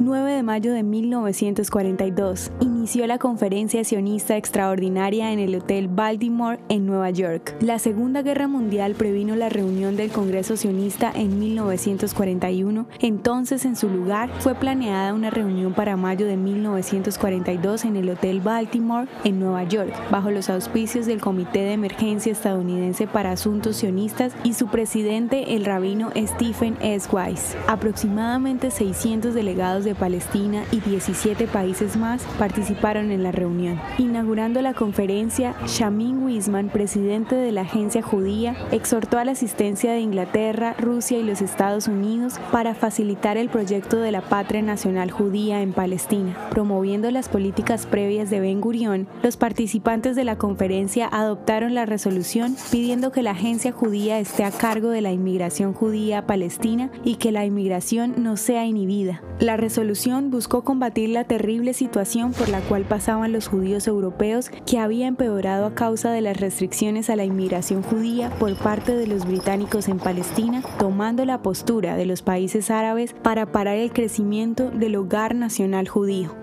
9 de mayo de 1942, inició la Conferencia Sionista Extraordinaria en el Hotel Baltimore en Nueva York. La Segunda Guerra Mundial previno la reunión del Congreso Sionista en 1941. Entonces, en su lugar, fue planeada una reunión para mayo de 1942 en el Hotel Baltimore en Nueva York, bajo los auspicios del Comité de Emergencia Estadounidense para Asuntos Sionistas y su presidente, el rabino Stephen S. Weiss. Aproximadamente 600 delegados de Palestina y 17 países más participaron en la reunión. Inaugurando la conferencia, Shamin Wiesman, presidente de la agencia judía, exhortó a la asistencia de Inglaterra, Rusia y los Estados Unidos para facilitar el proyecto de la patria nacional judía en Palestina. Promoviendo las políticas previas de Ben Gurión, los participantes de la conferencia adoptaron la resolución pidiendo que la agencia judía esté a cargo de la inmigración judía a Palestina y que la inmigración no sea inhibida. La resolución buscó combatir la terrible situación por cual pasaban los judíos europeos que había empeorado a causa de las restricciones a la inmigración judía por parte de los británicos en Palestina, tomando la postura de los países árabes para parar el crecimiento del hogar nacional judío.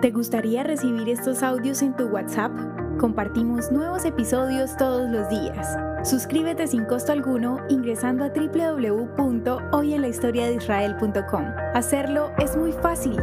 ¿Te gustaría recibir estos audios en tu WhatsApp? Compartimos nuevos episodios todos los días. Suscríbete sin costo alguno ingresando a www.hoyenlahistoriadeisrael.com. Hacerlo es muy fácil.